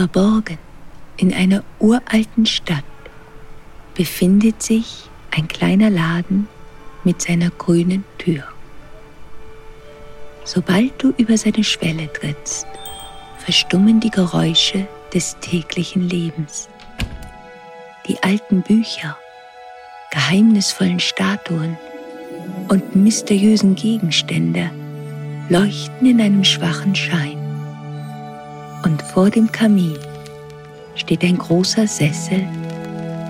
Verborgen in einer uralten Stadt befindet sich ein kleiner Laden mit seiner grünen Tür. Sobald du über seine Schwelle trittst, verstummen die Geräusche des täglichen Lebens. Die alten Bücher, geheimnisvollen Statuen und mysteriösen Gegenstände leuchten in einem schwachen Schein. Und vor dem Kamin steht ein großer Sessel,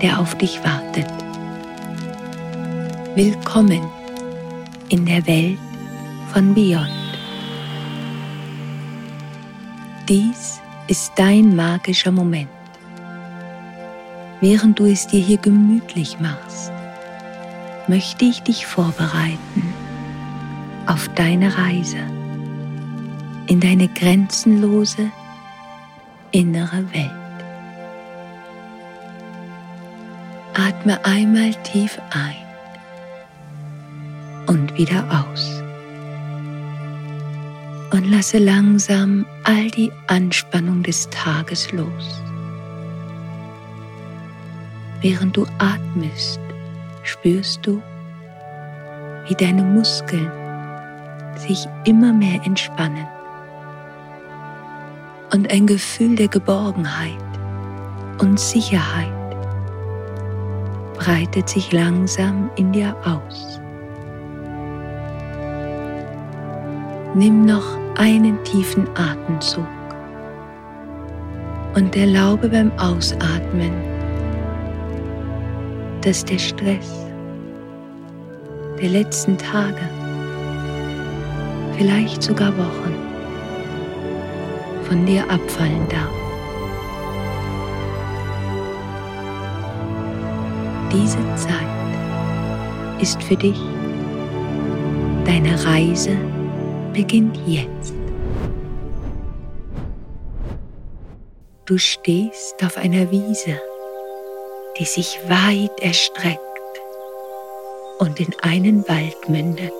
der auf dich wartet. Willkommen in der Welt von Beyond. Dies ist dein magischer Moment. Während du es dir hier gemütlich machst, möchte ich dich vorbereiten auf deine Reise in deine grenzenlose innere Welt. Atme einmal tief ein und wieder aus. Und lasse langsam all die Anspannung des Tages los. Während du atmest, spürst du, wie deine Muskeln sich immer mehr entspannen und ein Gefühl der Geborgenheit und Sicherheit breitet sich langsam in dir aus. Nimm noch einen tiefen Atemzug und erlaube beim Ausatmen, dass der Stress der letzten Tage, vielleicht sogar Wochen, von dir abfallen darf. Diese Zeit ist für dich. Deine Reise beginnt jetzt. Du stehst auf einer Wiese, die sich weit erstreckt und in einen Wald mündet.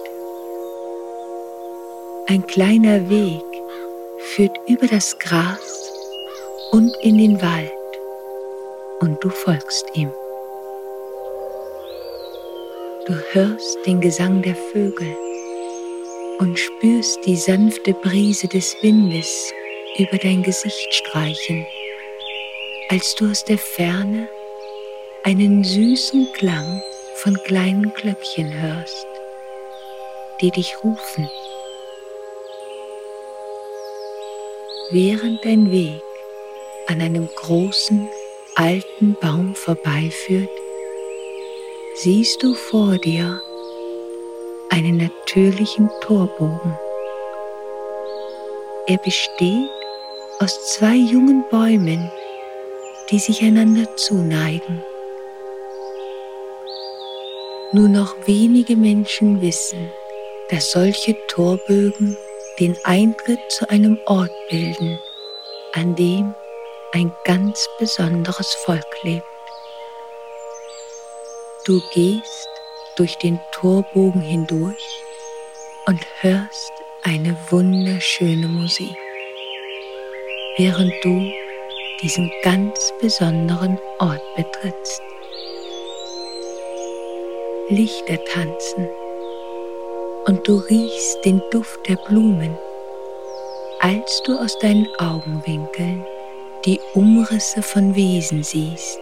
Ein kleiner Weg führt über das Gras und in den Wald und du folgst ihm. Du hörst den Gesang der Vögel und spürst die sanfte Brise des Windes über dein Gesicht streichen, als du aus der Ferne einen süßen Klang von kleinen Glöckchen hörst, die dich rufen. Während dein Weg an einem großen, alten Baum vorbeiführt, siehst du vor dir einen natürlichen Torbogen. Er besteht aus zwei jungen Bäumen, die sich einander zuneigen. Nur noch wenige Menschen wissen, dass solche Torbögen den Eintritt zu einem Ort bilden, an dem ein ganz besonderes Volk lebt. Du gehst durch den Torbogen hindurch und hörst eine wunderschöne Musik, während du diesen ganz besonderen Ort betrittst. Lichter tanzen und du riechst den Duft der Blumen, als du aus deinen Augenwinkeln die Umrisse von Wesen siehst,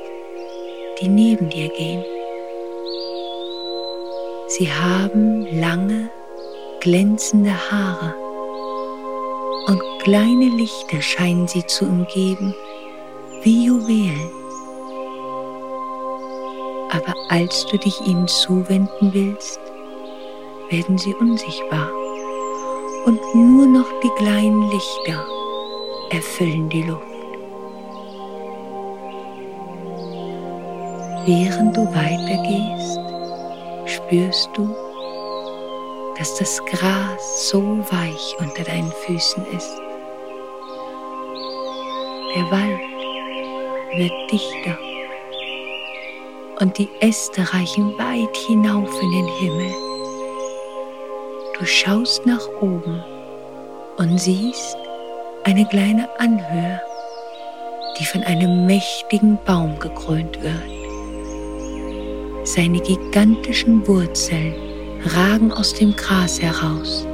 die neben dir gehen. Sie haben lange, glänzende Haare und kleine Lichter scheinen sie zu umgeben wie Juwelen. Aber als du dich ihnen zuwenden willst, werden sie unsichtbar und nur noch die kleinen Lichter erfüllen die Luft. Während du weitergehst, spürst du, dass das Gras so weich unter deinen Füßen ist. Der Wald wird dichter und die Äste reichen weit hinauf in den Himmel. Du schaust nach oben und siehst eine kleine Anhöhe die von einem mächtigen Baum gekrönt wird. Seine gigantischen Wurzeln ragen aus dem Gras heraus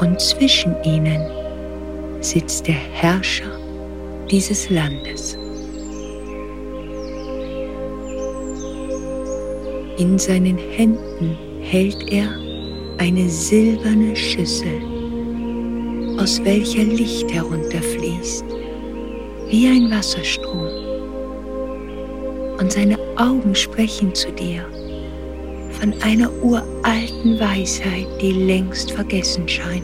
und zwischen ihnen sitzt der Herrscher dieses Landes. In seinen Händen hält er eine silberne Schüssel, aus welcher Licht herunterfließt, wie ein Wasserstrom. Und seine Augen sprechen zu dir von einer uralten Weisheit, die längst vergessen scheint.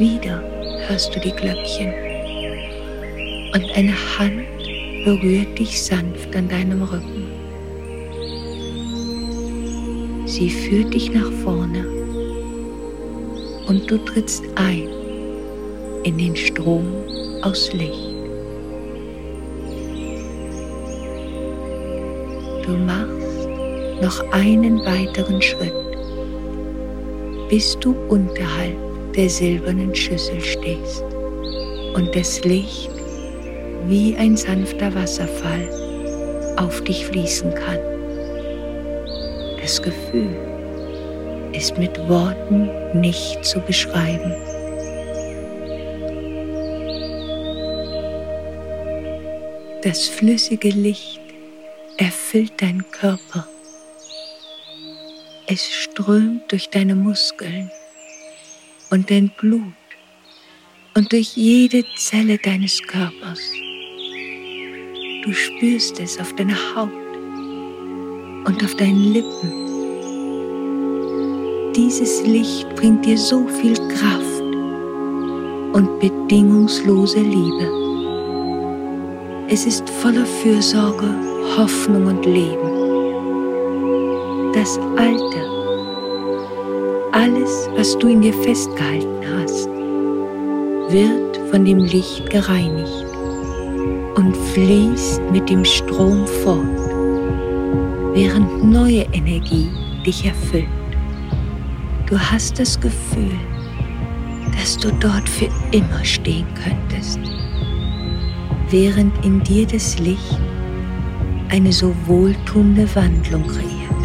Wieder hörst du die Glöckchen und eine Hand berührt dich sanft an deinem Rücken. Sie führt dich nach vorne und du trittst ein in den Strom aus Licht. Du machst noch einen weiteren Schritt, bis du unterhalb der silbernen Schüssel stehst und das Licht wie ein sanfter Wasserfall auf dich fließen kann. Das Gefühl ist mit Worten nicht zu beschreiben. Das flüssige Licht erfüllt deinen Körper. Es strömt durch deine Muskeln und dein Blut und durch jede Zelle deines Körpers. Du spürst es auf deiner Haut und auf deinen Lippen. Dieses Licht bringt dir so viel Kraft und bedingungslose Liebe. Es ist voller Fürsorge, Hoffnung und Leben. Das Alte, alles, was du in dir festgehalten hast, wird von dem Licht gereinigt und fließt mit dem Strom fort während neue Energie dich erfüllt. Du hast das Gefühl, dass du dort für immer stehen könntest, während in dir das Licht eine so wohltuende Wandlung kreiert.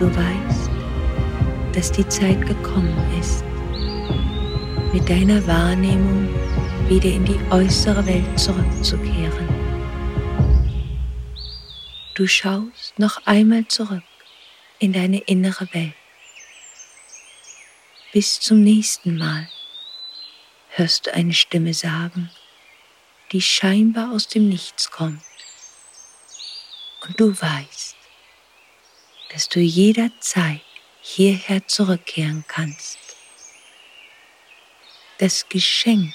Du weißt, dass die Zeit gekommen ist, mit deiner Wahrnehmung wieder in die äußere Welt zurückzukehren. Du schaust noch einmal zurück in deine innere Welt. Bis zum nächsten Mal hörst du eine Stimme sagen, die scheinbar aus dem Nichts kommt. Und du weißt, dass du jederzeit hierher zurückkehren kannst. Das Geschenk,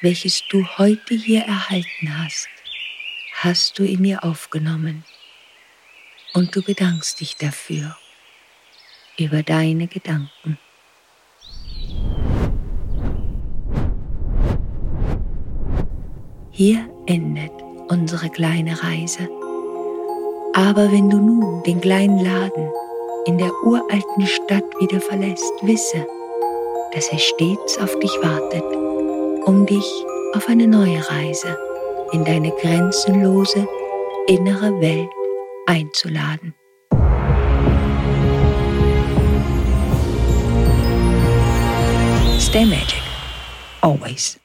welches du heute hier erhalten hast, hast du in dir aufgenommen und du bedankst dich dafür über deine Gedanken. Hier endet unsere kleine Reise. Aber wenn du nun den kleinen Laden in der uralten Stadt wieder verlässt, wisse, dass er stets auf dich wartet, um dich auf eine neue Reise in deine grenzenlose innere Welt einzuladen. Stay magic, always.